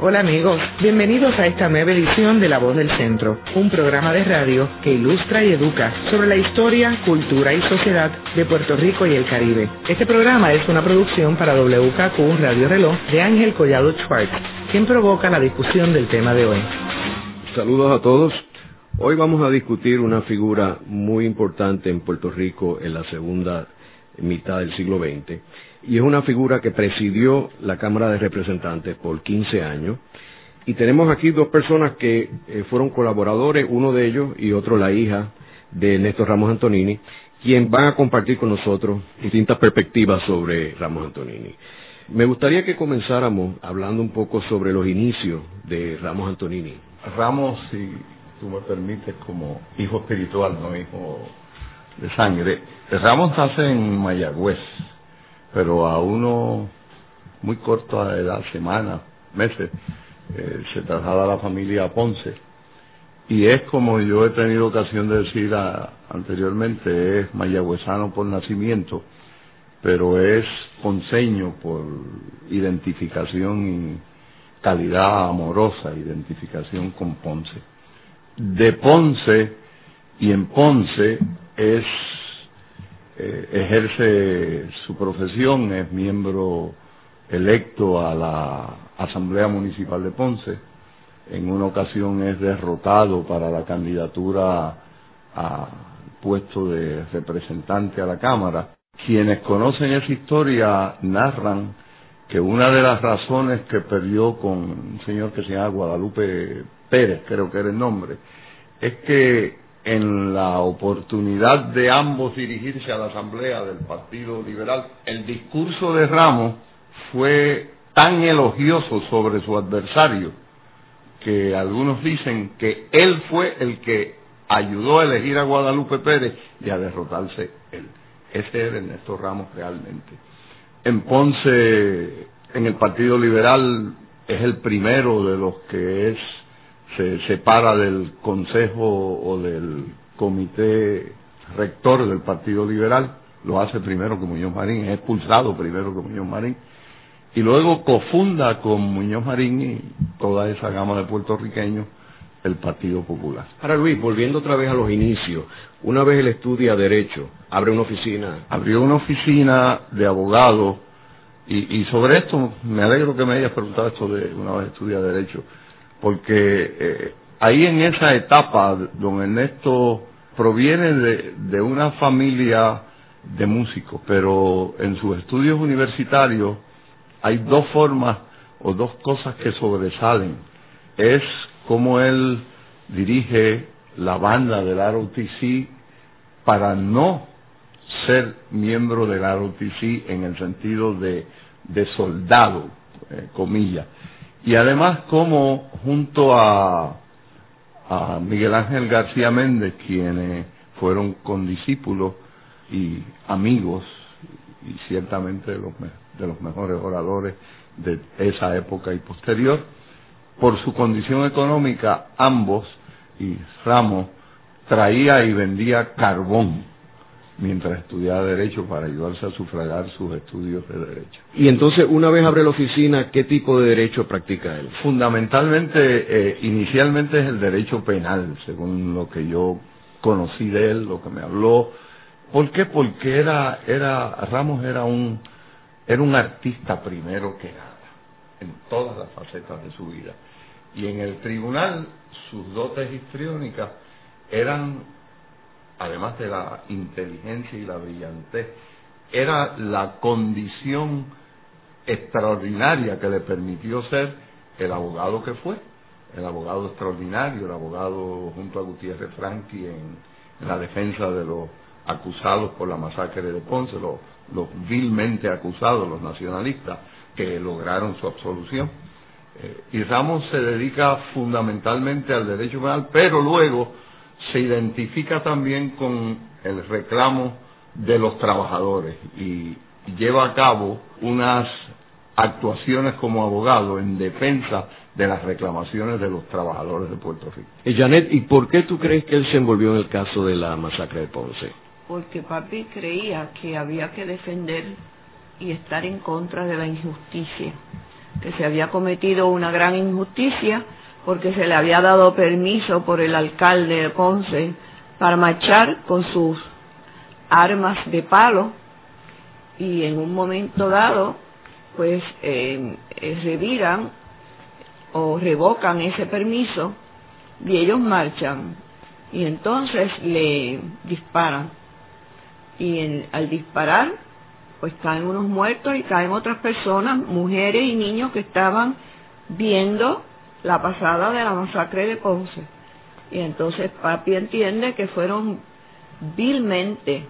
Hola amigos, bienvenidos a esta nueva edición de La Voz del Centro, un programa de radio que ilustra y educa sobre la historia, cultura y sociedad de Puerto Rico y el Caribe. Este programa es una producción para WKQ Radio Reloj de Ángel Collado Schwartz, quien provoca la discusión del tema de hoy. Saludos a todos. Hoy vamos a discutir una figura muy importante en Puerto Rico en la segunda mitad del siglo XX y es una figura que presidió la Cámara de Representantes por 15 años. Y tenemos aquí dos personas que eh, fueron colaboradores, uno de ellos y otro la hija de Néstor Ramos Antonini, quien van a compartir con nosotros distintas perspectivas sobre Ramos Antonini. Me gustaría que comenzáramos hablando un poco sobre los inicios de Ramos Antonini. Ramos, si tú me permites, como hijo espiritual, no hijo de sangre, Ramos nace en Mayagüez, pero a uno muy corto de edad, semanas, meses, eh, se traslada a la familia a Ponce. Y es como yo he tenido ocasión de decir anteriormente, es mayagüezano por nacimiento, pero es ponceño por identificación y calidad amorosa, identificación con Ponce. De Ponce y en Ponce es eh, ejerce su profesión, es miembro electo a la Asamblea Municipal de Ponce. En una ocasión es derrotado para la candidatura a puesto de representante a la Cámara. Quienes conocen esa historia narran que una de las razones que perdió con un señor que se llama Guadalupe Pérez, creo que era el nombre, es que en la oportunidad de ambos dirigirse a la Asamblea del Partido Liberal, el discurso de Ramos fue tan elogioso sobre su adversario que algunos dicen que él fue el que ayudó a elegir a Guadalupe Pérez y a derrotarse él. Ese era Ernesto Ramos realmente. En Ponce, en el Partido Liberal, es el primero de los que es se separa del consejo o del comité rector del Partido Liberal, lo hace primero que Muñoz Marín, es expulsado primero que Muñoz Marín, y luego cofunda con Muñoz Marín y toda esa gama de puertorriqueños el Partido Popular. Ahora Luis, volviendo otra vez a los inicios, una vez él estudia Derecho, abre una oficina. Abrió una oficina de abogado y, y sobre esto me alegro que me hayas preguntado esto de una vez estudia Derecho porque eh, ahí en esa etapa, don Ernesto proviene de, de una familia de músicos, pero en sus estudios universitarios hay dos formas o dos cosas que sobresalen. Es cómo él dirige la banda del ROTC para no ser miembro del ROTC en el sentido de, de soldado, eh, comillas, y además como junto a, a Miguel Ángel García Méndez, quienes fueron condiscípulos y amigos y ciertamente de los, de los mejores oradores de esa época y posterior, por su condición económica, ambos y Ramos traía y vendía carbón mientras estudiaba Derecho para ayudarse a sufragar sus estudios de Derecho. Y entonces, una vez abre la oficina, ¿qué tipo de derecho practica él? Fundamentalmente, eh, inicialmente es el derecho penal, según lo que yo conocí de él, lo que me habló. ¿Por qué? Porque era, era, Ramos era un, era un artista primero que nada, en todas las facetas de su vida. Y en el tribunal, sus dotes histriónicas eran además de la inteligencia y la brillantez, era la condición extraordinaria que le permitió ser el abogado que fue, el abogado extraordinario, el abogado junto a Gutiérrez Franqui en, la defensa de los acusados por la masacre de Ponce, los, los vilmente acusados, los nacionalistas, que lograron su absolución. Eh, y Ramos se dedica fundamentalmente al derecho penal, pero luego se identifica también con el reclamo de los trabajadores y lleva a cabo unas actuaciones como abogado en defensa de las reclamaciones de los trabajadores de Puerto Rico. Y eh, Janet, ¿y por qué tú crees que él se envolvió en el caso de la masacre de Ponce? Porque papi creía que había que defender y estar en contra de la injusticia. que se había cometido una gran injusticia porque se le había dado permiso por el alcalde de Ponce para marchar con sus armas de palo y en un momento dado pues eh, eh, reviran o revocan ese permiso y ellos marchan. Y entonces le disparan. Y al disparar pues caen unos muertos y caen otras personas, mujeres y niños que estaban viendo la pasada de la masacre de Ponce. Y entonces papi entiende que fueron vilmente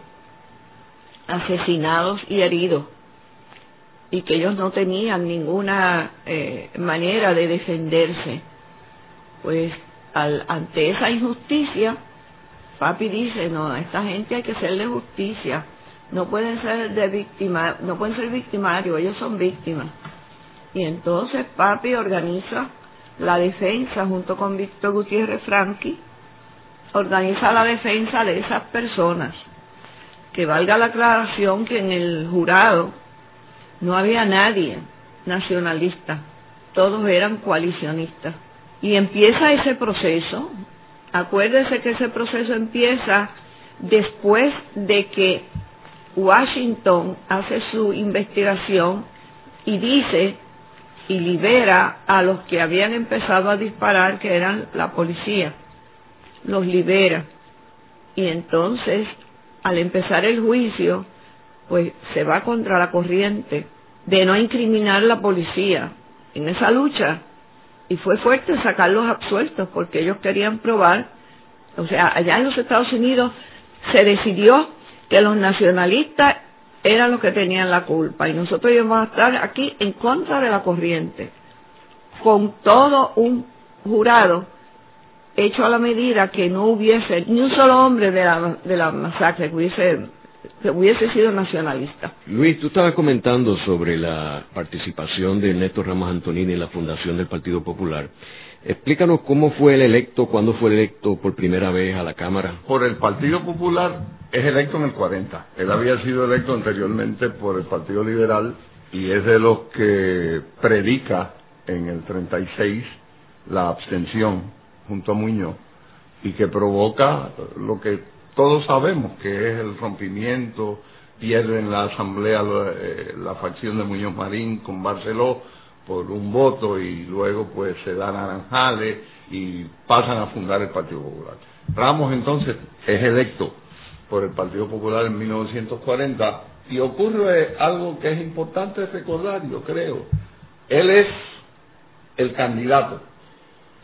asesinados y heridos y que ellos no tenían ninguna eh, manera de defenderse. Pues al, ante esa injusticia, papi dice, no, a esta gente hay que hacerle justicia, no pueden ser de víctima, no pueden ser victimarios, ellos son víctimas. Y entonces papi organiza la defensa junto con Víctor Gutiérrez Franqui, organiza la defensa de esas personas. Que valga la aclaración que en el jurado no había nadie nacionalista, todos eran coalicionistas. Y empieza ese proceso, acuérdese que ese proceso empieza después de que Washington hace su investigación y dice y libera a los que habían empezado a disparar, que eran la policía. Los libera. Y entonces, al empezar el juicio, pues se va contra la corriente de no incriminar a la policía en esa lucha. Y fue fuerte sacarlos absueltos porque ellos querían probar, o sea, allá en los Estados Unidos se decidió que los nacionalistas eran los que tenían la culpa. Y nosotros íbamos a estar aquí en contra de la corriente, con todo un jurado hecho a la medida que no hubiese ni un solo hombre de la, de la masacre que hubiese, hubiese sido nacionalista. Luis, tú estabas comentando sobre la participación de Néstor Ramos Antonini en la fundación del Partido Popular. Explícanos cómo fue el electo, cuándo fue electo por primera vez a la Cámara. Por el Partido Popular es electo en el 40. Él había sido electo anteriormente por el Partido Liberal y es de los que predica en el 36 la abstención junto a Muñoz y que provoca lo que todos sabemos que es el rompimiento, pierde en la asamblea la, eh, la facción de Muñoz Marín con Barceló por un voto y luego pues se dan naranjales y pasan a fundar el Partido Popular. Ramos entonces es electo por el Partido Popular en 1940 y ocurre algo que es importante recordar, yo creo. Él es el candidato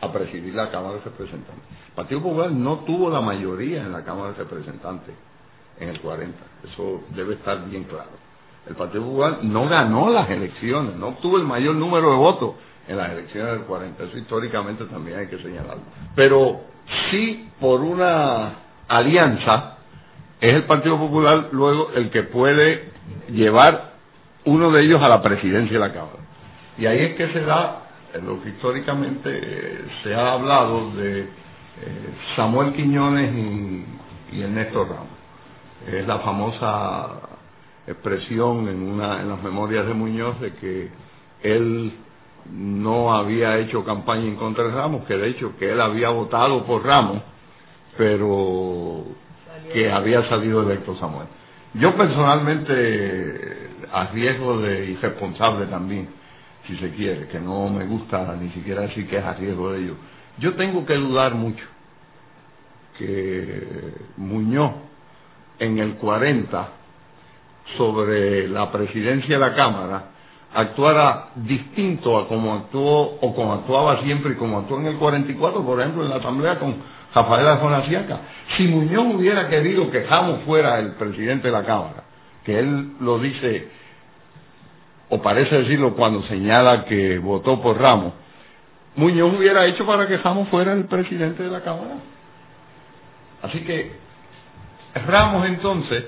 a presidir la Cámara de Representantes. El Partido Popular no tuvo la mayoría en la Cámara de Representantes en el 40. Eso debe estar bien claro el Partido Popular no ganó las elecciones, no obtuvo el mayor número de votos en las elecciones del 40. Eso históricamente también hay que señalarlo. Pero sí, por una alianza, es el Partido Popular luego el que puede llevar uno de ellos a la presidencia de la Cámara. Y ahí es que se da lo que históricamente eh, se ha hablado de eh, Samuel Quiñones y, y Ernesto Ramos. Es la famosa expresión en, una, en las memorias de Muñoz de que él no había hecho campaña en contra de Ramos, que de hecho que él había votado por Ramos, pero que había salido electo Samuel. Yo personalmente, a riesgo de irresponsable también, si se quiere, que no me gusta ni siquiera decir que es a riesgo de ello, yo tengo que dudar mucho que Muñoz en el 40 sobre la presidencia de la Cámara actuara distinto a como actuó o como actuaba siempre y como actuó en el 44, por ejemplo, en la Asamblea con Rafael Alfonasiaca. Si Muñoz hubiera querido que Jamos fuera el presidente de la Cámara, que él lo dice, o parece decirlo cuando señala que votó por Ramos, Muñoz hubiera hecho para que Jamos fuera el presidente de la Cámara. Así que Ramos entonces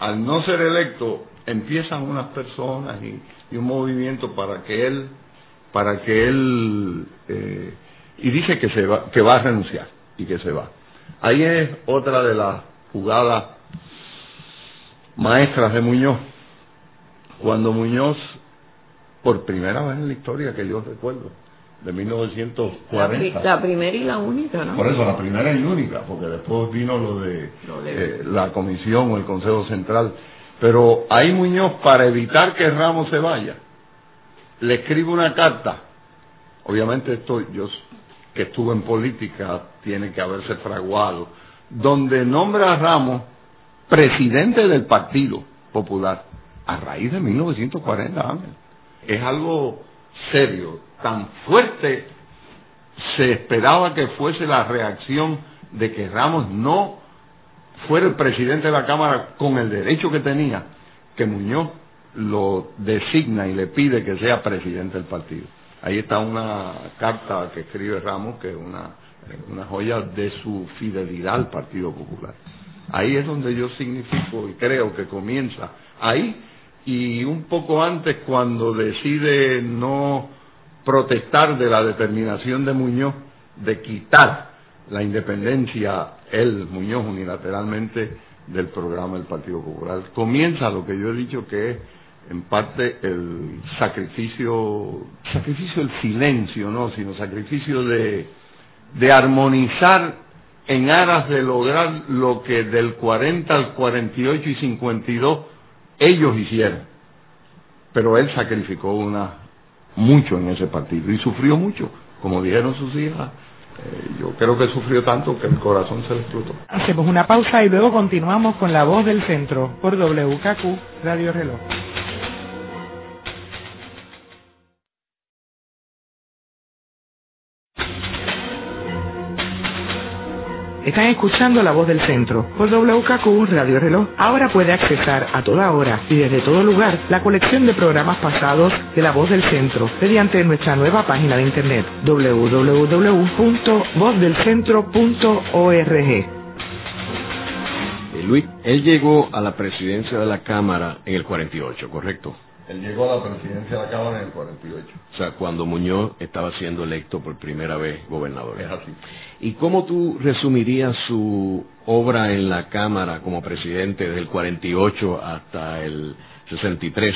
al no ser electo, empiezan unas personas y, un movimiento para que él, para que él, eh, y dice que se va, que va a renunciar y que se va. Ahí es otra de las jugadas maestras de Muñoz. Cuando Muñoz por primera vez en la historia que yo recuerdo, de 1940. La, primera y la única, ¿no? Por eso, la primera y única, porque después vino lo de, eh, la comisión o el Consejo Central. Pero ahí Muñoz, para evitar que Ramos se vaya, le escribe una carta. Obviamente esto, yo que estuve en política, tiene que haberse fraguado, donde nombra a Ramos presidente del Partido Popular a raíz de 1940, Ángel. Es algo serio, tan fuerte se esperaba que fuese la reacción de que Ramos no fuera el presidente de la Cámara con el derecho que tenía, que Muñoz lo designa y le pide que sea presidente del partido. Ahí está una carta que escribe Ramos, que es una, una joya de su fidelidad al Partido Popular. Ahí es donde yo significo y creo que comienza ahí y un poco antes cuando decide no protestar de la determinación de Muñoz de quitar la independencia, él, Muñoz, unilateralmente del programa del Partido Popular. Comienza lo que yo he dicho que es en parte el sacrificio, sacrificio del silencio, no, sino sacrificio de, de armonizar en aras de lograr lo que del 40 al 48 y 52 ellos hicieron. Pero él sacrificó una mucho en ese partido y sufrió mucho, como dijeron sus hijas. Eh, yo creo que sufrió tanto que el corazón se le explotó. Hacemos una pausa y luego continuamos con la voz del centro por WKQ Radio Reloj. Están escuchando La Voz del Centro por WKQ Radio Reloj. Ahora puede accesar a toda hora y desde todo lugar la colección de programas pasados de La Voz del Centro mediante nuestra nueva página de internet www.vozdelcentro.org. Eh, Luis, él llegó a la presidencia de la Cámara en el 48, ¿correcto? Él llegó a la presidencia de la Cámara en el 48. O sea, cuando Muñoz estaba siendo electo por primera vez gobernador. Es así. ¿Y cómo tú resumirías su obra en la Cámara como presidente desde el 48 hasta el 63?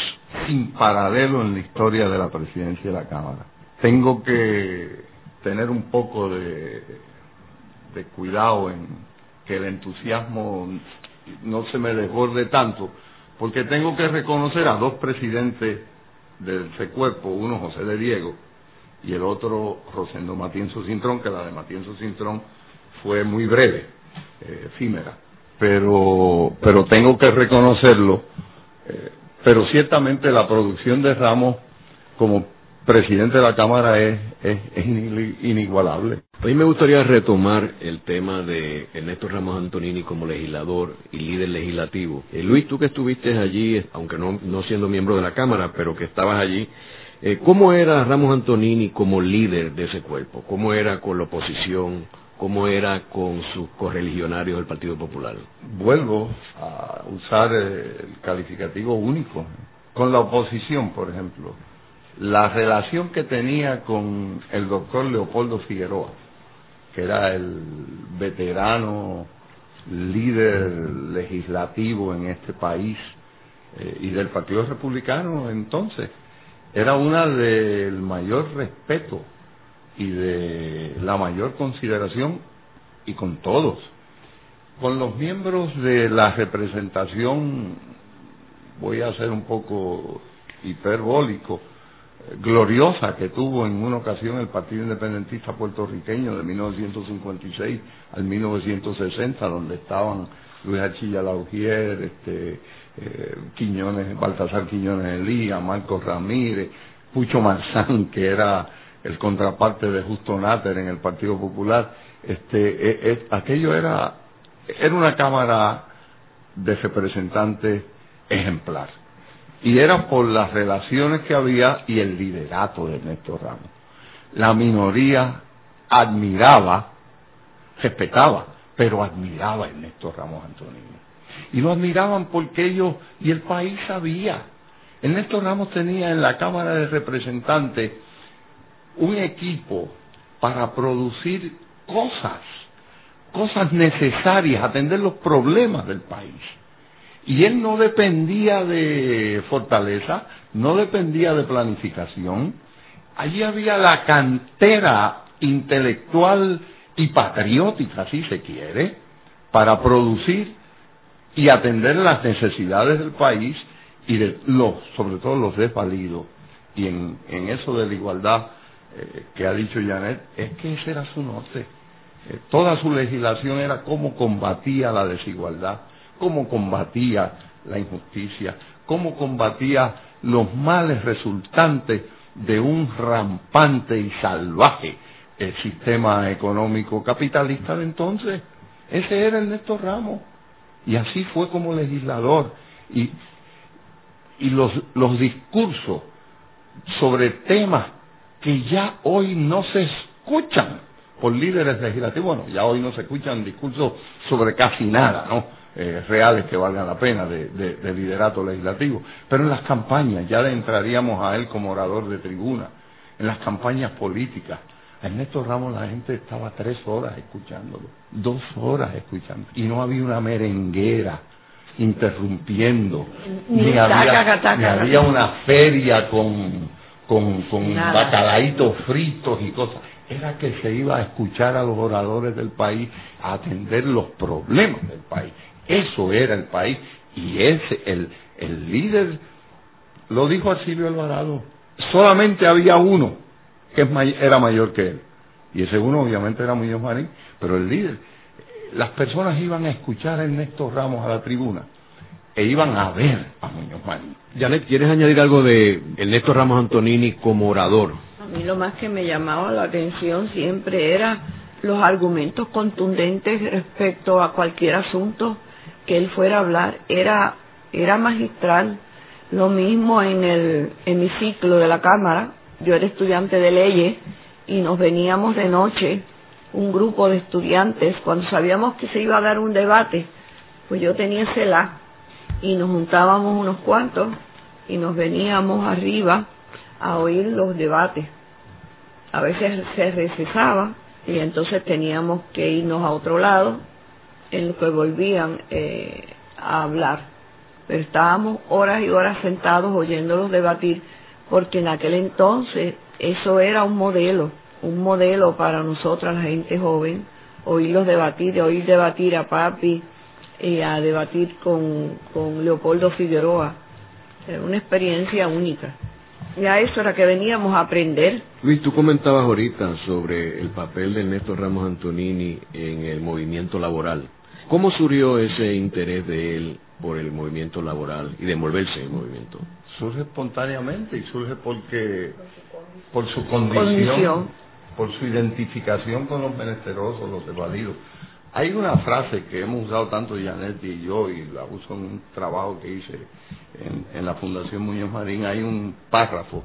Sin paralelo en la historia de la presidencia de la Cámara. Tengo que tener un poco de, de cuidado en que el entusiasmo no se me desborde tanto, porque tengo que reconocer a dos presidentes del cuerpo, uno José de Diego y el otro Rosendo Matienzo Cintrón, que la de Matienzo Cintrón fue muy breve, eh, efímera, pero, pero tengo que reconocerlo, eh, pero ciertamente la producción de Ramos como presidente de la Cámara es, es, inigualable. A mí me gustaría retomar el tema de Ernesto Ramos Antonini como legislador y líder legislativo. Eh, Luis, tú que estuviste allí, aunque no, no siendo miembro de la Cámara, pero que estabas allí, eh, ¿cómo era Ramos Antonini como líder de ese cuerpo? ¿Cómo era con la oposición? ¿Cómo era con sus correligionarios del Partido Popular? Vuelvo a usar el calificativo único. Con la oposición, por ejemplo la relación que tenía con el doctor Leopoldo Figueroa, que era el veterano líder legislativo en este país eh, y del Partido Republicano entonces, era una del mayor respeto y de la mayor consideración y con todos. Con los miembros de la representación, voy a ser un poco hiperbólico, gloriosa que tuvo en una ocasión el Partido Independentista puertorriqueño de 1956 al 1960, donde estaban Luis Achilla Laugier, este, eh, Quiñones, Baltasar Quiñones Elías, Marcos Ramírez, Pucho Marzán, que era el contraparte de Justo Náter en el Partido Popular, este, e, e, aquello era, era una Cámara de representantes ejemplar y era por las relaciones que había y el liderato de Ernesto Ramos. La minoría admiraba, respetaba, pero admiraba a Ernesto Ramos Antonino. Y lo admiraban porque ellos y el país sabía. Ernesto Ramos tenía en la Cámara de Representantes un equipo para producir cosas, cosas necesarias, atender los problemas del país. Y él no dependía de Fortaleza, no dependía de planificación. Allí había la cantera intelectual y patriótica, si se quiere, para producir y atender las necesidades del país y de los, sobre todo los desvalidos. Y en, en eso de la igualdad eh, que ha dicho Janet, es que ese era su norte. Eh, toda su legislación era cómo combatía la desigualdad, cómo combatía la injusticia, cómo combatía los males resultantes de un rampante y salvaje eh, sistema económico capitalista de entonces. Ese era Ernesto Ramos. Y así fue como legislador. Y, y los, los discursos sobre temas que ya hoy no se escuchan por líderes legislativos, bueno, ya hoy no se escuchan discursos sobre casi nada, ¿no? Eh, reales que valgan la pena de, de, liderato legislativo, pero en las campañas ya entraríamos a él como orador de tribuna, en las campañas políticas. A Ernesto Ramos la gente estaba tres horas escuchándolo, dos horas escuchando, y no había una merenguera interrumpiendo, ni, había, una feria con, con, con bacalaitos fritos y cosas. Era que se iba a escuchar a los oradores del país, a atender los problemas del país. Eso era el país y ese, el, el líder, lo dijo a Silvio Alvarado, solamente había uno que era mayor que él. Y ese uno obviamente era Muñoz Marín, pero el líder, las personas iban a escuchar a Ernesto Ramos a la tribuna e iban a ver a Muñoz Marín. Janet, ¿quieres añadir algo de Ernesto Ramos Antonini como orador? A mí lo más que me llamaba la atención siempre era los argumentos contundentes respecto a cualquier asunto que él fuera a hablar era, era magistral. Lo mismo en el hemiciclo de la Cámara. Yo era estudiante de leyes y nos veníamos de noche un grupo de estudiantes cuando sabíamos que se iba a dar un debate. Pues yo tenía CELA y nos juntábamos unos cuantos y nos veníamos arriba a oír los debates. A veces se recesaba y entonces teníamos que irnos a otro lado en lo que volvían eh, a hablar. Pero estábamos horas y horas sentados oyéndolos debatir, porque en aquel entonces eso era un modelo, un modelo para nosotras, la gente joven, oírlos debatir, oír debatir a papi y a debatir con, con Leopoldo Figueroa. Era una experiencia única. Y a eso era que veníamos a aprender. Luis, tú comentabas ahorita sobre el papel de Néstor Ramos Antonini en el movimiento laboral. ¿Cómo surgió ese interés de él por el movimiento laboral y de envolverse en el movimiento? Surge espontáneamente y surge porque por su condición, por su identificación con los menesterosos, los desvalidos. Hay una frase que hemos usado tanto Janet y yo, y la uso en un trabajo que hice en, la Fundación Muñoz Marín, hay un párrafo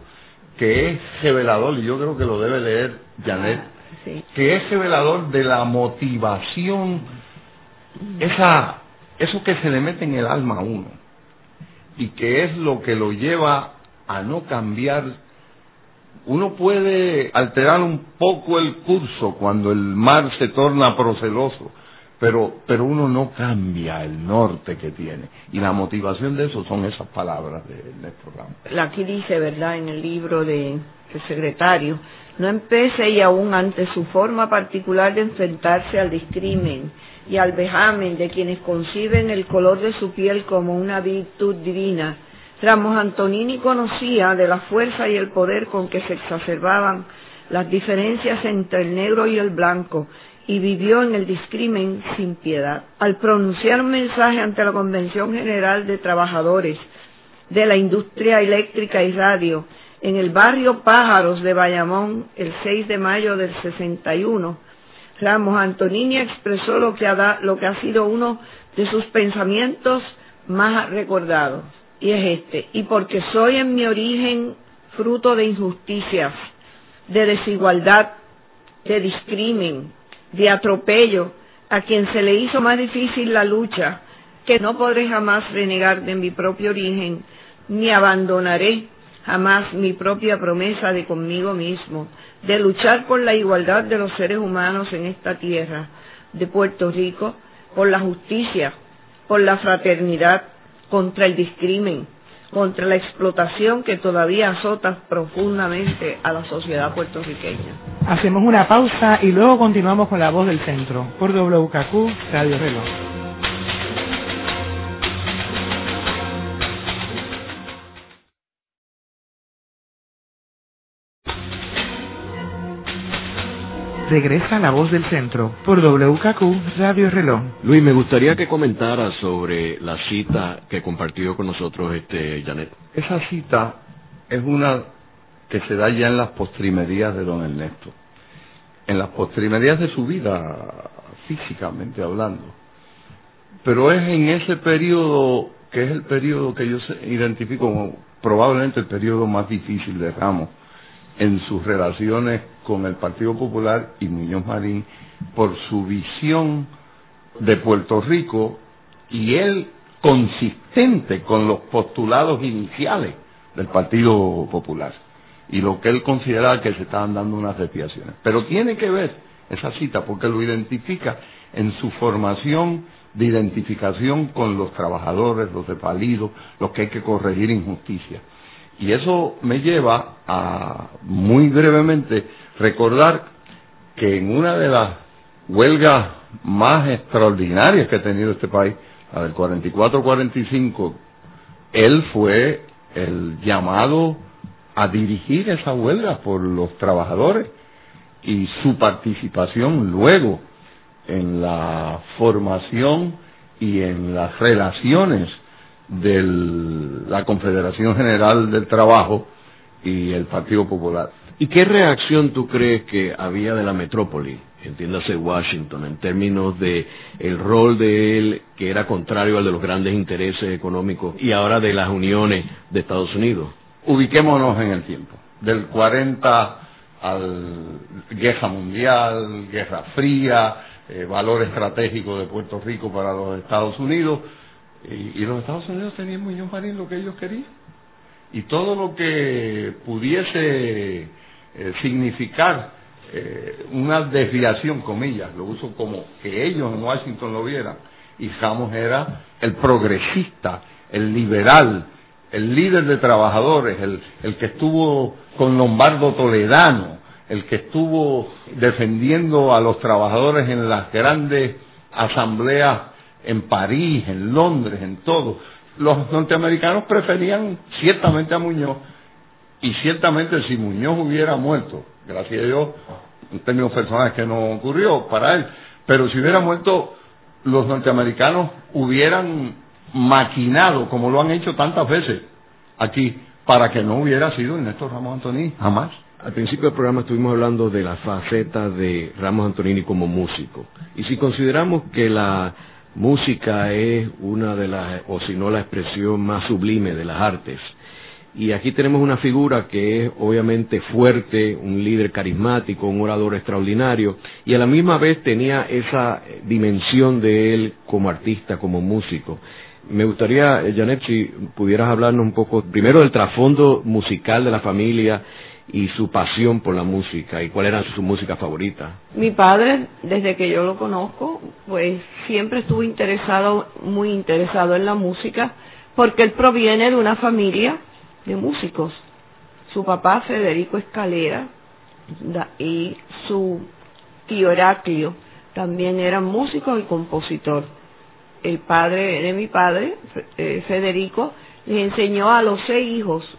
que es revelador, y yo creo que lo debe leer Janet, ah, que es revelador de la motivación esa, eso que se le mete en el alma a uno y que es lo que lo lleva a no cambiar. Uno puede alterar un poco el curso cuando el mar se torna proceloso, pero, pero uno no cambia el norte que tiene. Y la motivación de eso son esas palabras de Néstor Ramos. Aquí dice, ¿verdad?, en el libro de, secretario, no empece y aún ante su forma particular de enfrentarse al discrimen y al vejamen de quienes conciben el color de su piel como una virtud divina. Ramos Antonini conocía de la fuerza y el poder con que se exacerbaban las diferencias entre el negro y el blanco y vivió en el discrimen sin piedad. Al pronunciar un mensaje ante la Convención General de Trabajadores de la Industria Eléctrica y Radio en el barrio Pájaros de Bayamón el 6 de mayo del 61, Ramos Antonini expresó lo que, ha lo que ha sido uno de sus pensamientos más recordados, y es este, y porque soy en mi origen fruto de injusticias, de desigualdad, de discrimen, de atropello, a quien se le hizo más difícil la lucha, que no podré jamás renegar de mi propio origen, ni abandonaré jamás mi propia promesa de conmigo mismo, de luchar por la igualdad de los seres humanos en esta tierra de Puerto Rico, por la justicia, por la fraternidad, contra el discrimen, contra la explotación que todavía azota profundamente a la sociedad puertorriqueña. Hacemos una pausa y luego continuamos con la voz del centro por Radio. Regresa La Voz del Centro por WKQ Radio Reloj. Luis, me gustaría que comentara sobre la cita que compartió con nosotros este Janet. Esa cita es una que se da ya en las postrimerías de don Ernesto, en las postrimerías de su vida, físicamente hablando. Pero es en ese periodo que es el periodo que yo identifico como probablemente el periodo más difícil de Ramos en sus relaciones con el Partido Popular y Muñoz Marín por su visión de Puerto Rico y él consistente con los postulados iniciales del Partido Popular y lo que él consideraba que se estaban dando unas desviaciones. Pero tiene que ver esa cita porque lo identifica en su formación de identificación con los trabajadores, los desvalidos, los que hay que corregir injusticia. Y eso me lleva a, muy brevemente, recordar que en una de las huelgas más extraordinarias que ha tenido este país, la del 44-45, él fue el llamado a dirigir esa huelga por los trabajadores y su participación luego en la formación y en las relaciones de la Confederación General del Trabajo y el Partido Popular. ¿Y qué reacción tú crees que había de la metrópoli, entiéndase Washington, en términos de el rol de él que era contrario al de los grandes intereses económicos y ahora de las uniones de Estados Unidos? Ubiquémonos en el tiempo, del 40 al guerra mundial, guerra fría, eh, valor estratégico de Puerto Rico para los Estados Unidos, y, los Estados Unidos tenían Muñoz Marín lo que ellos querían. Y todo lo que pudiese eh, significar eh, una desviación, comillas, lo uso como que ellos en Washington lo vieran, y Ramos era el progresista, el liberal, el líder de trabajadores, el, el que estuvo con Lombardo Toledano, el que estuvo defendiendo a los trabajadores en las grandes asambleas en París, en Londres, en todo. Los norteamericanos preferían ciertamente a Muñoz y ciertamente si Muñoz hubiera muerto, gracias a Dios, en términos personales que no ocurrió para él, pero si hubiera muerto, los norteamericanos hubieran maquinado, como lo han hecho tantas veces aquí, para que no hubiera sido Ernesto Ramos Antonini, jamás. Al principio del programa estuvimos hablando de la faceta de Ramos Antonini como músico. Y si consideramos que la música es una de las, o si no la expresión más sublime de las artes. Y aquí tenemos una figura que es obviamente fuerte, un líder carismático, un orador extraordinario, y a la misma vez tenía esa dimensión de él como artista, como músico. Me gustaría, Janet, si pudieras hablarnos un poco primero del trasfondo musical de la familia y su pasión por la música y cuál era su música favorita. Mi padre, desde que yo lo conozco, pues siempre estuvo interesado, muy interesado en la música, porque él proviene de una familia de músicos. Su papá, Federico Escalera, y su tío Heraclio, también era músico y compositor. El padre de mi padre, eh, Federico, les enseñó a los seis hijos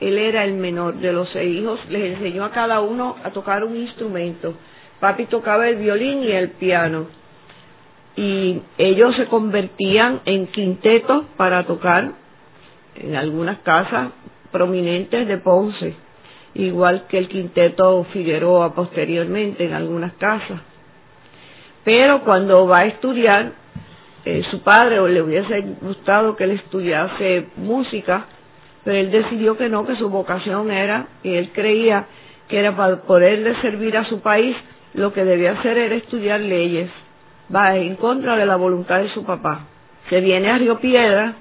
él era el menor de los seis hijos, les enseñó a cada uno a tocar un instrumento. Papi tocaba el violín y el piano. Y ellos se convertían en quintetos para tocar en algunas casas prominentes de Ponce, igual que el quinteto Figueroa posteriormente en algunas casas. Pero cuando va a estudiar, eh, su padre o le hubiese gustado que él estudiase música, pero él decidió que no, que su vocación era, y él creía que era para poderle servir a su país, lo que debía hacer era estudiar leyes, va en contra de la voluntad de su papá. Se viene a Río Piedra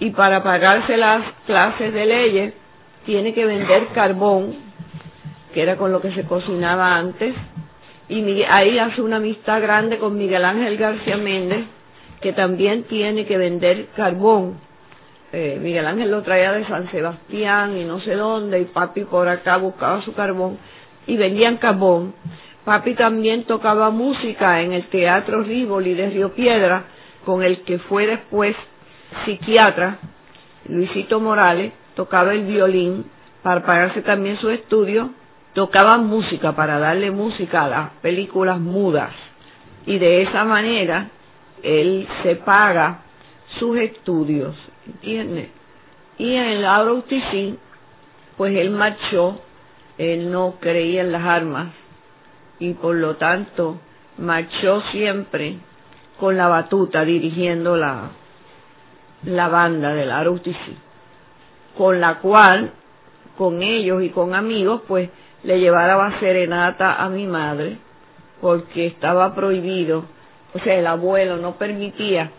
y para pagarse las clases de leyes tiene que vender carbón, que era con lo que se cocinaba antes, y ahí hace una amistad grande con Miguel Ángel García Méndez, que también tiene que vender carbón eh, Miguel Ángel lo traía de San Sebastián y no sé dónde, y papi por acá buscaba su carbón y vendían carbón. Papi también tocaba música en el Teatro Rivoli de Río Piedra, con el que fue después psiquiatra, Luisito Morales, tocaba el violín para pagarse también su estudio, tocaba música para darle música a las películas mudas. Y de esa manera él se paga sus estudios, ¿entiendes? Y en el ROTC, pues él marchó, él no creía en las armas y por lo tanto marchó siempre con la batuta dirigiendo la, la banda del ROTC, con la cual, con ellos y con amigos, pues le llevaba serenata a mi madre, porque estaba prohibido, o sea, el abuelo no permitía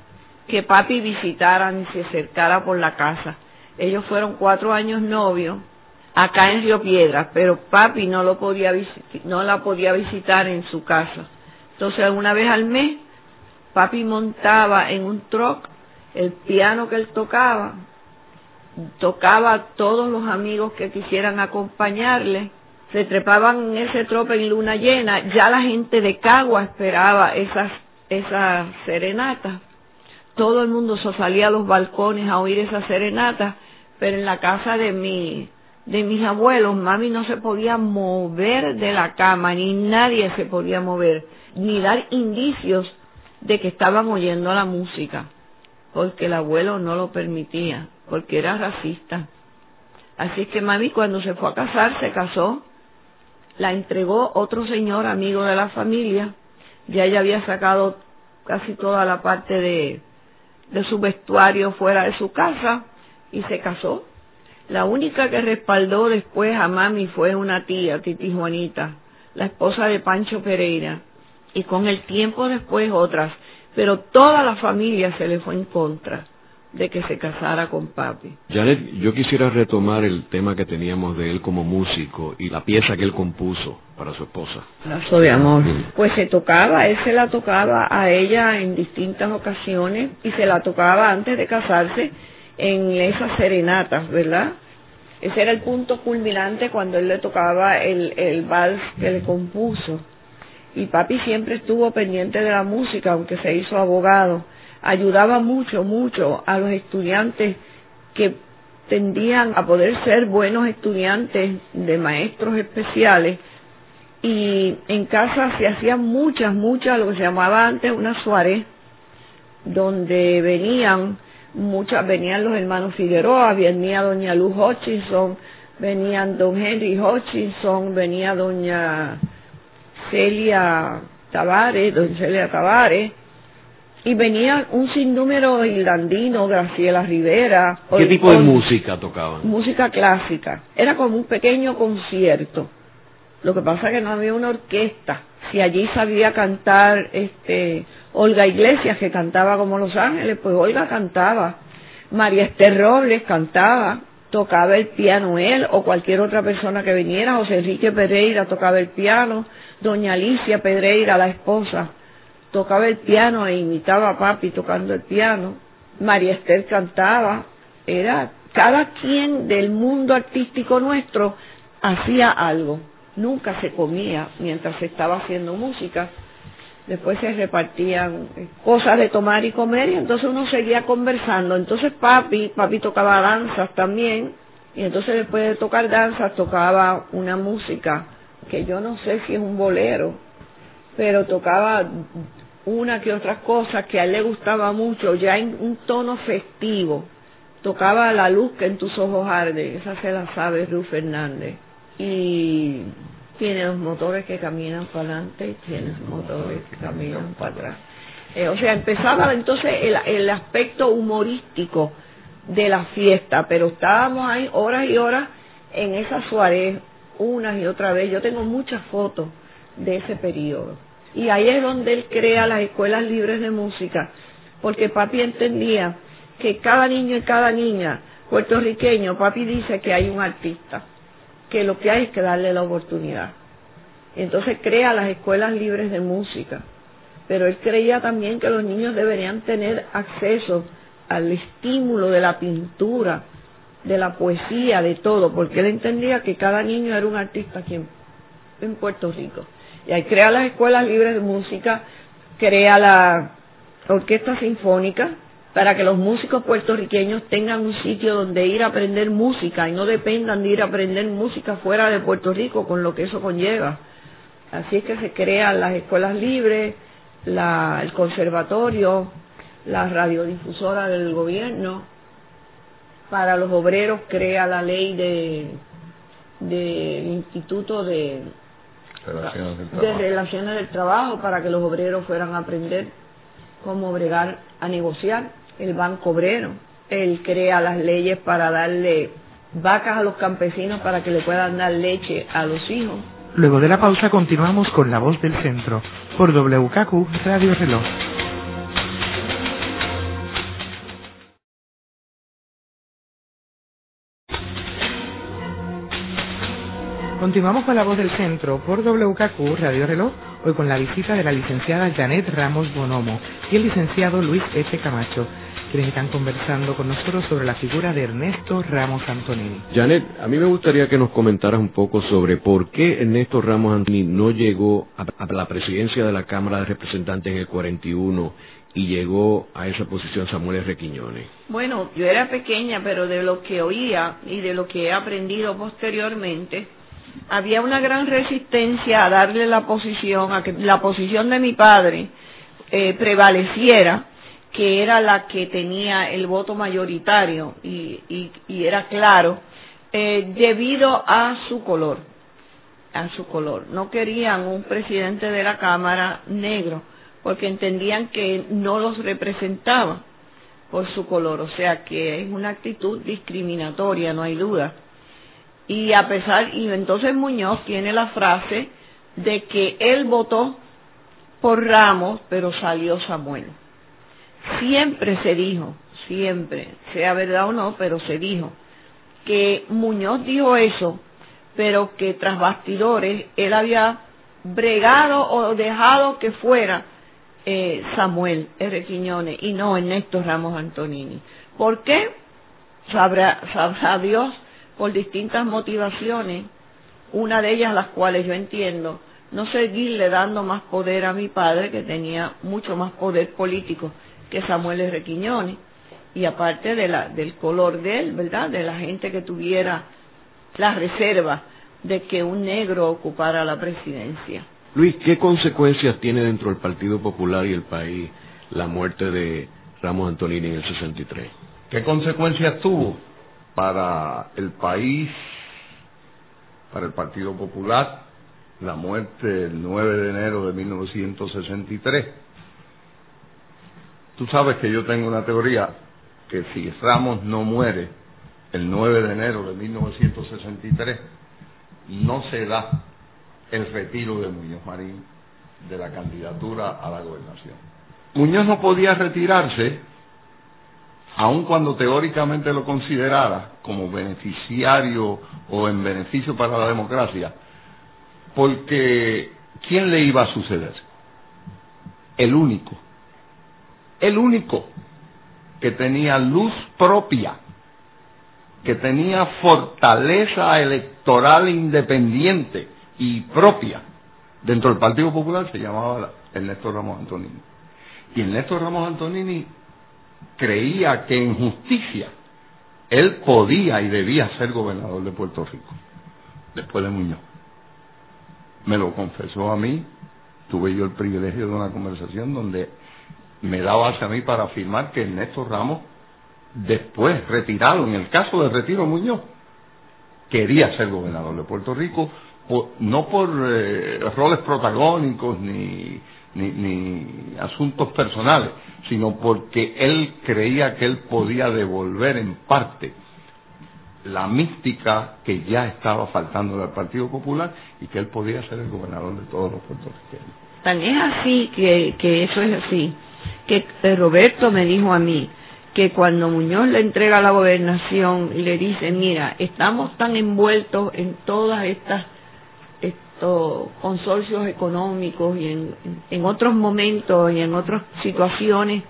que papi visitara ni se acercara por la casa. Ellos fueron cuatro años novios acá en Río Piedras, pero papi no lo podía no la podía visitar en su casa. Entonces, una vez al mes, papi montaba en un truck el piano que él tocaba, tocaba a todos los amigos que quisieran acompañarle, se trepaban en ese trope en luna llena, ya la gente de Cagua esperaba esas, esas serenatas, todo el mundo se salía a los balcones a oír esas serenatas, pero en la casa de mi, de mis abuelos, mami no se podía mover de la cama, ni nadie se podía mover, ni dar indicios de que estaban oyendo la música, porque el abuelo no lo permitía, porque era racista. Así que mami cuando se fue a casar, se casó la entregó otro señor amigo de la familia, ya ella había sacado casi toda la parte de, de su vestuario fuera de su casa y se casó. La única que respaldó después a mami fue una tía, Titi Juanita, la esposa de Pancho Pereira, y con el tiempo después otras, pero toda la familia se le fue en contra de que se casara con papi. Janet, yo quisiera retomar el tema que teníamos de él como músico y la pieza que él compuso para su esposa. Lazo de amor. Pues se tocaba, él se la tocaba a ella en distintas ocasiones y se la tocaba antes de casarse en esas serenatas, ¿verdad? Ese era el punto culminante cuando él le tocaba el, el vals que le compuso. Y papi siempre estuvo pendiente de la música, aunque se hizo abogado ayudaba mucho, mucho a los estudiantes que tendían a poder ser buenos estudiantes de maestros especiales. Y en casa se hacían muchas, muchas, lo que se llamaba antes una suárez, donde venían muchas, venían los hermanos Figueroa, venía doña Luz Hutchinson, venían don Henry Hutchinson, venía doña Celia Tavares, doña Celia Tavares, y venía un sinnúmero irlandino, Graciela Rivera. ¿Qué tipo de música tocaban? Música clásica. Era como un pequeño concierto. Lo que pasa es que no había una orquesta. Si allí sabía cantar este Olga Iglesias, que cantaba como Los Ángeles, pues Olga cantaba. María Esther Robles cantaba, tocaba el piano él o cualquier otra persona que viniera. José Enrique Pereira tocaba el piano. Doña Alicia Pedreira, la esposa, tocaba el piano e imitaba a papi tocando el piano. María Esther cantaba. Era cada quien del mundo artístico nuestro hacía algo. Nunca se comía mientras se estaba haciendo música. Después se repartían cosas de tomar y comer y entonces uno seguía conversando. Entonces papi, papi tocaba danzas también y entonces después de tocar danzas tocaba una música que yo no sé si es un bolero, pero tocaba una que otra cosa que a él le gustaba mucho, ya en un tono festivo. Tocaba la luz que en tus ojos arde, esa se la sabe Ruth Fernández. Y tiene los motores que caminan para adelante y tiene los motores que caminan para atrás. Eh, o sea, empezaba entonces el, el aspecto humorístico de la fiesta, pero estábamos ahí horas y horas en esa Suárez, unas y otra vez. Yo tengo muchas fotos de ese periodo. Y ahí es donde él crea las escuelas libres de música, porque papi entendía que cada niño y cada niña puertorriqueño, papi dice que hay un artista, que lo que hay es que darle la oportunidad. Entonces crea las escuelas libres de música, pero él creía también que los niños deberían tener acceso al estímulo de la pintura, de la poesía, de todo, porque él entendía que cada niño era un artista aquí en, Puerto Rico. Y crea las escuelas libres de música, crea la orquesta sinfónica, para que los músicos puertorriqueños tengan un sitio donde ir a aprender música y no dependan de ir a aprender música fuera de Puerto Rico con lo que eso conlleva. Así es que se crean las escuelas libres, la, el conservatorio, la radiodifusora del gobierno, para los obreros crea la ley de del Instituto de Relaciones de Relaciones del Trabajo para que los obreros fueran a aprender cómo bregar a negociar el Banco Obrero. Él crea las leyes para darle vacas a los campesinos para que le puedan dar leche a los hijos. Luego de la pausa continuamos con La Voz del Centro por WKQ Radio Reloj. Continuamos con la voz del centro por WKQ Radio Reloj, hoy con la visita de la licenciada Janet Ramos Bonomo y el licenciado Luis F. Camacho, quienes están conversando con nosotros sobre la figura de Ernesto Ramos Antonini. Janet, a mí me gustaría que nos comentaras un poco sobre por qué Ernesto Ramos Antonini no llegó a, la presidencia de la Cámara de Representantes en el 41 y llegó a esa posición Samuel R. Quiñones. Bueno, yo era pequeña, pero de lo que oía y de lo que he aprendido posteriormente, había una gran resistencia a darle la posición, a que la posición de mi padre eh, prevaleciera, que era la que tenía el voto mayoritario y, era claro, eh, debido a su color, a su color. No querían un presidente de la Cámara negro porque entendían que no los representaba por su color, o sea que es una actitud discriminatoria, no hay duda y a pesar, y entonces Muñoz tiene la frase de que él votó por Ramos, pero salió Samuel. Siempre se dijo, siempre, sea verdad o no, pero se dijo, que Muñoz dijo eso, pero que tras bastidores él había bregado o dejado que fuera eh, Samuel R. Quiñones y no Ernesto Ramos Antonini. ¿Por qué? Sabrá, sabrá Dios por distintas motivaciones, una de ellas las cuales yo entiendo, no seguirle dando más poder a mi padre, que tenía mucho más poder político que Samuel R. Quiñones, y aparte de la, del color de él, ¿verdad? De la gente que tuviera la reserva de que un negro ocupara la presidencia. Luis, ¿qué consecuencias tiene dentro del Partido Popular y el país la muerte de Ramos Antonini en el 63? ¿Qué consecuencias tuvo? Para el país, para el Partido Popular, la muerte el 9 de enero de 1963. Tú sabes que yo tengo una teoría que si Ramos no muere el 9 de enero de 1963, no se da el retiro de Muñoz Marín de la candidatura a la gobernación. Muñoz no podía retirarse aun cuando teóricamente lo considerara como beneficiario o en beneficio para la democracia, porque ¿quién le iba a suceder? El único, el único que tenía luz propia, que tenía fortaleza electoral independiente y propia dentro del Partido Popular se llamaba Ernesto Ramos Antonini. Y Ernesto Ramos Antonini creía que en justicia él podía y debía ser gobernador de Puerto Rico, después de Muñoz. Me lo confesó a mí, tuve yo el privilegio de una conversación donde me daba hacia mí para afirmar que Ernesto Ramos, después retirado, en el caso de retiro Muñoz, quería ser gobernador de Puerto Rico, no por eh, roles protagónicos ni ni, asuntos personales, sino porque él creía que él podía devolver en parte la mística que ya estaba faltando del Partido Popular y que él podía ser el gobernador de todos los puertorriqueños. Tan es así que, que eso es así, que Roberto me dijo a mí que cuando Muñoz le entrega la gobernación y le dice, mira, estamos tan envueltos en todas estas consorcios económicos y en, en otros momentos y en otras situaciones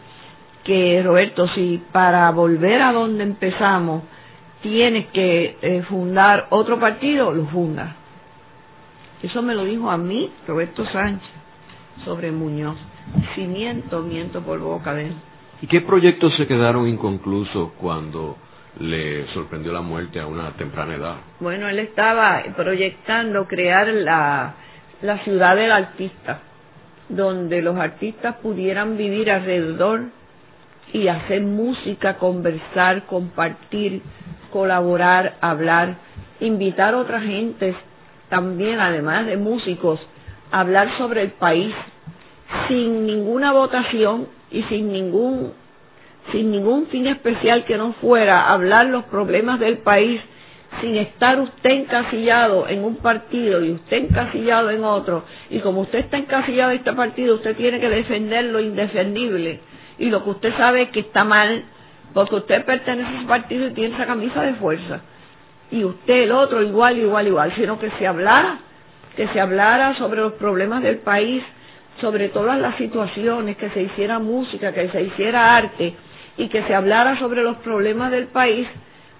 que Roberto, si para volver a donde empezamos tienes que eh, fundar otro partido, lo funda. Eso me lo dijo a mí Roberto Sánchez sobre Muñoz. Si miento, miento por boca de él. ¿Y qué proyectos se quedaron inconclusos cuando le sorprendió la muerte a una temprana edad? Bueno, él estaba proyectando crear la, la ciudad del artista, donde los artistas pudieran vivir alrededor y hacer música, conversar, compartir, colaborar, hablar, invitar a otra gente también, además de músicos, a hablar sobre el país sin ninguna votación y sin ningún sin ningún fin especial que no fuera hablar los problemas del país sin estar usted encasillado en un partido y usted encasillado en otro, y como usted está encasillado en este partido, usted tiene que defender lo indefendible, y lo que usted sabe que está mal, porque usted pertenece a ese partido y tiene esa camisa de fuerza, y usted el otro igual, igual, igual, sino que se hablara, que se hablara sobre los problemas del país, sobre todas las situaciones, que se hiciera música, que se hiciera arte, y que se hablara sobre los problemas del país,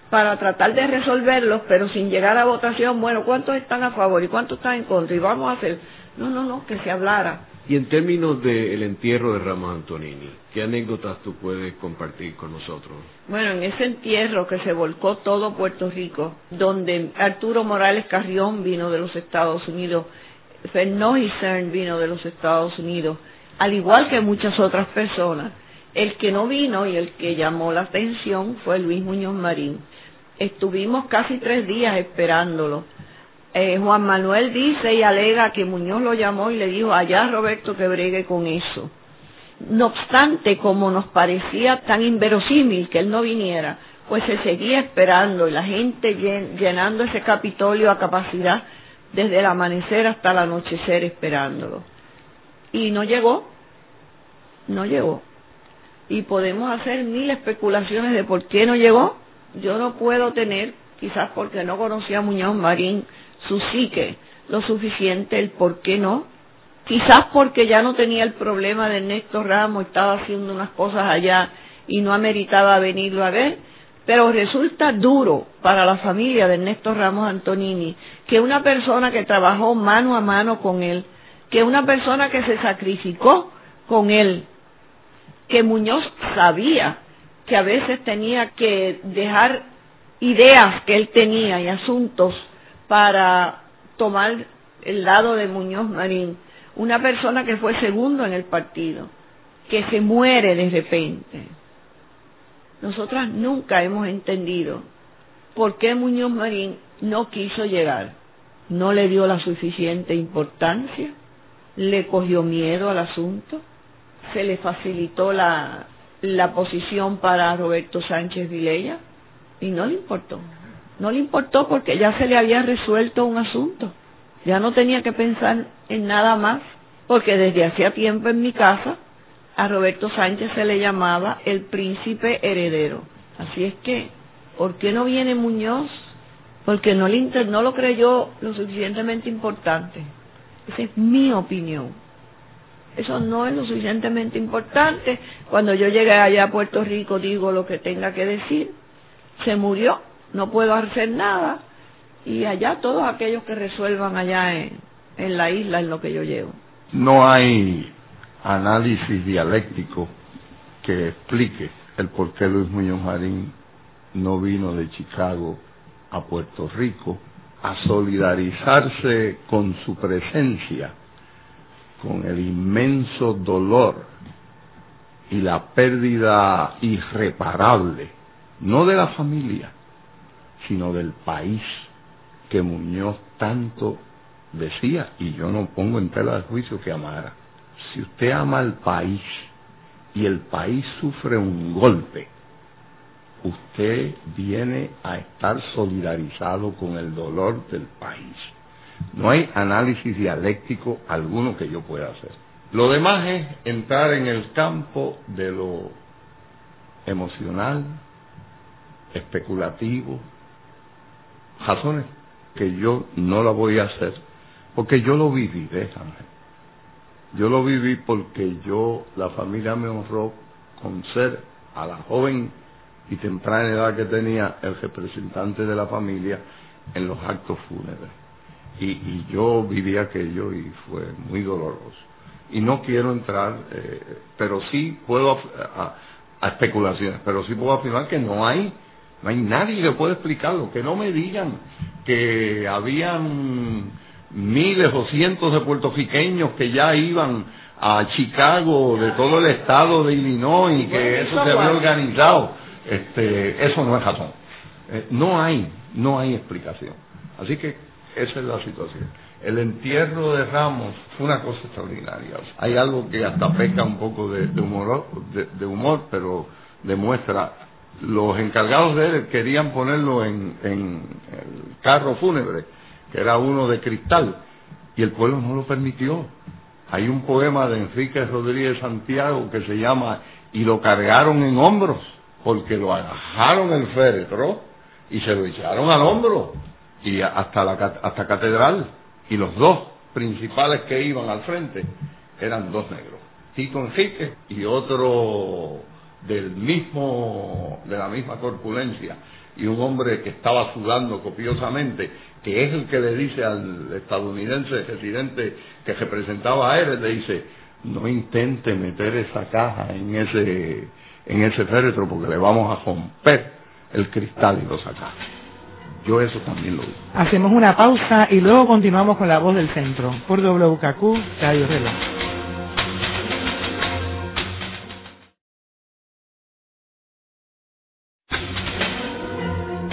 para tratar de resolverlos, pero sin llegar a votación, bueno, ¿cuántos están a favor y cuántos están en contra? Y vamos a hacer, no, no, no, que se hablara. Y en términos del entierro de Ramos Antonini, ¿qué anécdotas tú puedes compartir con nosotros? Bueno, en ese entierro que se volcó todo Puerto Rico, donde Arturo Morales Carrión vino de los Estados Unidos, Fernández Cern vino de los Estados Unidos, al igual que muchas otras personas, el que no vino y el que llamó la atención fue Luis Muñoz Marín. Estuvimos casi tres días esperándolo. Eh, Juan Manuel dice y alega que Muñoz lo llamó y le dijo allá Roberto que bregue con eso. No obstante, como nos parecía tan inverosímil que él no viniera, pues se seguía esperando y la gente llenando ese Capitolio a capacidad desde el amanecer hasta el anochecer esperándolo. Y no llegó, no llegó y podemos hacer mil especulaciones de por qué no llegó. Yo no puedo tener, quizás porque no conocía a Muñoz Marín, su psique lo suficiente, el por qué no. Quizás porque ya no tenía el problema de Ernesto Ramos, estaba haciendo unas cosas allá y no ameritaba venirlo a ver. Pero resulta duro para la familia de Ernesto Ramos Antonini que una persona que trabajó mano a mano con él, que una persona que se sacrificó con él, que Muñoz sabía que a veces tenía que dejar ideas que él tenía y asuntos para tomar el lado de Muñoz Marín, una persona que fue segundo en el partido, que se muere de repente. Nosotras nunca hemos entendido por qué Muñoz Marín no quiso llegar, no le dio la suficiente importancia, le cogió miedo al asunto se le facilitó la, la posición para Roberto Sánchez Vilella y no le importó. No le importó porque ya se le había resuelto un asunto. Ya no tenía que pensar en nada más, porque desde hacía tiempo en mi casa a Roberto Sánchez se le llamaba el príncipe heredero. Así es que, ¿por qué no viene Muñoz? Porque no, le, no lo creyó lo suficientemente importante. Esa es mi opinión. Eso no es lo suficientemente importante. Cuando yo llegué allá a Puerto Rico digo lo que tenga que decir. Se murió, no puedo hacer nada. Y allá todos aquellos que resuelvan allá en, en la isla en lo que yo llevo. No hay análisis dialéctico que explique el por qué Luis Muñoz Marín no vino de Chicago a Puerto Rico a solidarizarse con su presencia con el inmenso dolor y la pérdida irreparable, no de la familia, sino del país que Muñoz tanto decía, y yo no pongo en tela de juicio que amara. Si usted ama al país y el país sufre un golpe, usted viene a estar solidarizado con el dolor del país. No hay análisis dialéctico alguno que yo pueda hacer. Lo demás es entrar en el campo de lo emocional, especulativo, razones que yo no la voy a hacer, porque yo lo viví, déjame. Yo lo viví porque yo, la familia me honró con ser a la joven y temprana edad que tenía el representante de la familia en los actos fúnebres. Y, yo viví aquello y fue muy doloroso. Y no quiero entrar, eh, pero sí puedo, a, a, especulaciones, pero sí puedo afirmar que no hay, no hay nadie que pueda explicarlo, que no me digan que habían miles o cientos de puertorriqueños que ya iban a Chicago de todo el estado de Illinois y que eso se había organizado. Este, eso no es razón. Eh, no hay, no hay explicación. Así que esa es la situación. El entierro de Ramos fue una cosa extraordinaria. Hay algo que hasta peca un poco de, humor, de, humor, pero demuestra. Los encargados de él querían ponerlo en, en el carro fúnebre, que era uno de cristal, y el pueblo no lo permitió. Hay un poema de Enrique Rodríguez Santiago que se llama Y lo cargaron en hombros, porque lo agajaron el féretro y se lo echaron al hombro y hasta la hasta catedral y los dos principales que iban al frente eran dos negros Tito Enrique y otro del mismo de la misma corpulencia y un hombre que estaba sudando copiosamente que es el que le dice al estadounidense residente que representaba a él le dice no intente meter esa caja en ese en ese féretro porque le vamos a romper el cristal y lo sacamos yo eso también lo digo. Hacemos una pausa y luego continuamos con la voz del centro por WKQ Radio Reloj.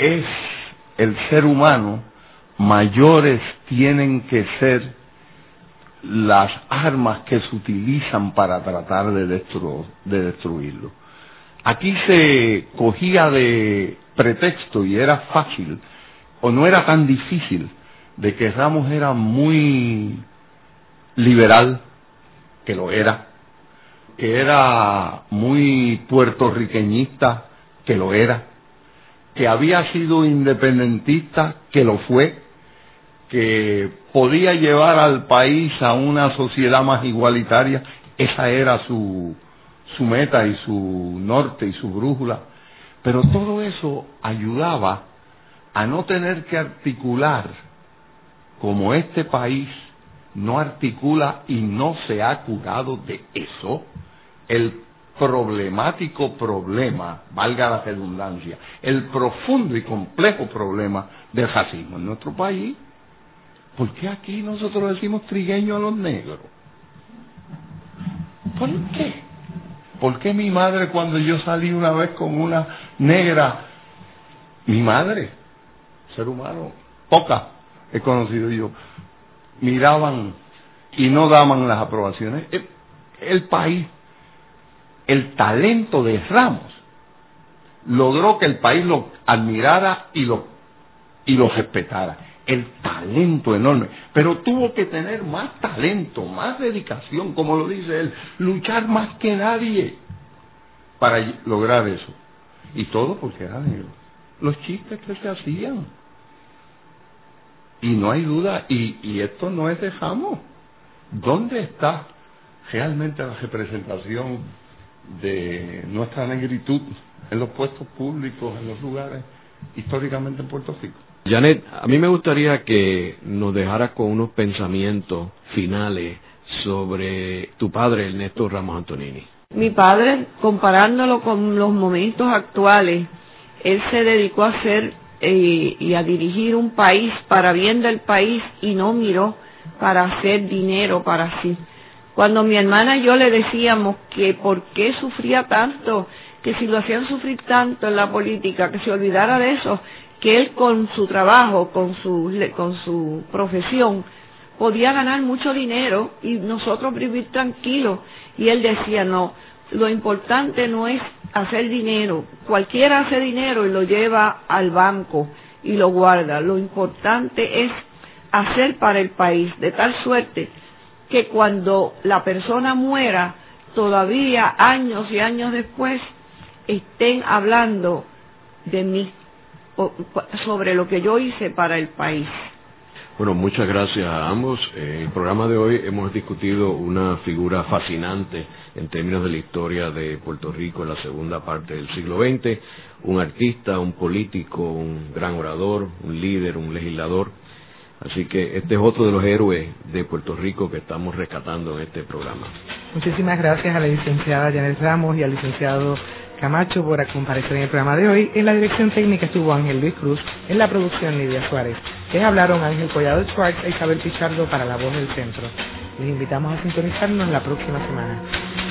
es el ser humano, mayores tienen que ser las armas que se utilizan para tratar de, de destruirlo. Aquí se cogía de pretexto y era fácil, o no era tan difícil, de que Ramos era muy liberal, que lo era, que era muy puertorriqueñista, que lo era, que había sido independentista, que lo fue, que podía llevar al país a una sociedad más igualitaria, esa era su, su meta y su norte y su brújula. Pero todo eso ayudaba a no tener que articular como este país no articula y no se ha curado de eso, el problemático problema, valga la redundancia, el profundo y complejo problema del racismo en nuestro país. ¿Por qué aquí nosotros decimos trigueño a los negros? ¿Por qué? ¿Por qué mi madre cuando yo salí una vez con una negra, mi madre, ser humano, poca he conocido yo, miraban y no daban las aprobaciones? El, el país el talento de Ramos logró que el país lo admirara y lo, y lo respetara. El talento enorme. Pero tuvo que tener más talento, más dedicación, como lo dice él, luchar más que nadie para lograr eso. Y todo porque era negro. Los chistes que se hacían. Y no hay duda, y, y esto no es de Ramos. ¿Dónde está realmente la representación de nuestra negritud en los puestos públicos, en los lugares, históricamente en Puerto Rico. Janet, a mí me gustaría que nos dejaras con unos pensamientos finales sobre tu padre, Ernesto Ramos Antonini. Mi padre, comparándolo con los momentos actuales, él se dedicó a hacer eh, y a dirigir un país para bien del país y no miró para hacer dinero para sí. Cuando mi hermana y yo le decíamos que por qué sufría tanto, que si lo hacían sufrir tanto en la política, que se olvidara de eso, que él con su trabajo, con su, con su profesión, podía ganar mucho dinero y nosotros vivir tranquilos. Y él decía, no, lo importante no es hacer dinero. Cualquiera hace dinero y lo lleva al banco y lo guarda. Lo importante es hacer para el país, de tal suerte que cuando la persona muera, todavía años y años después, estén hablando de mí, sobre lo que yo hice para el país. Bueno, muchas gracias a ambos. En el programa de hoy hemos discutido una figura fascinante en términos de la historia de Puerto Rico en la segunda parte del siglo XX, un artista, un político, un gran orador, un líder, un legislador. Así que este es otro de los héroes de Puerto Rico que estamos rescatando en este programa. Muchísimas gracias a la licenciada Janet Ramos y al licenciado Camacho por comparecer en el programa de hoy. En la dirección técnica estuvo Ángel Luis Cruz, en la producción Lidia Suárez. Les hablaron Ángel Collado Schwartz e Isabel Pichardo para La Voz del Centro. Les invitamos a sintonizarnos la próxima semana.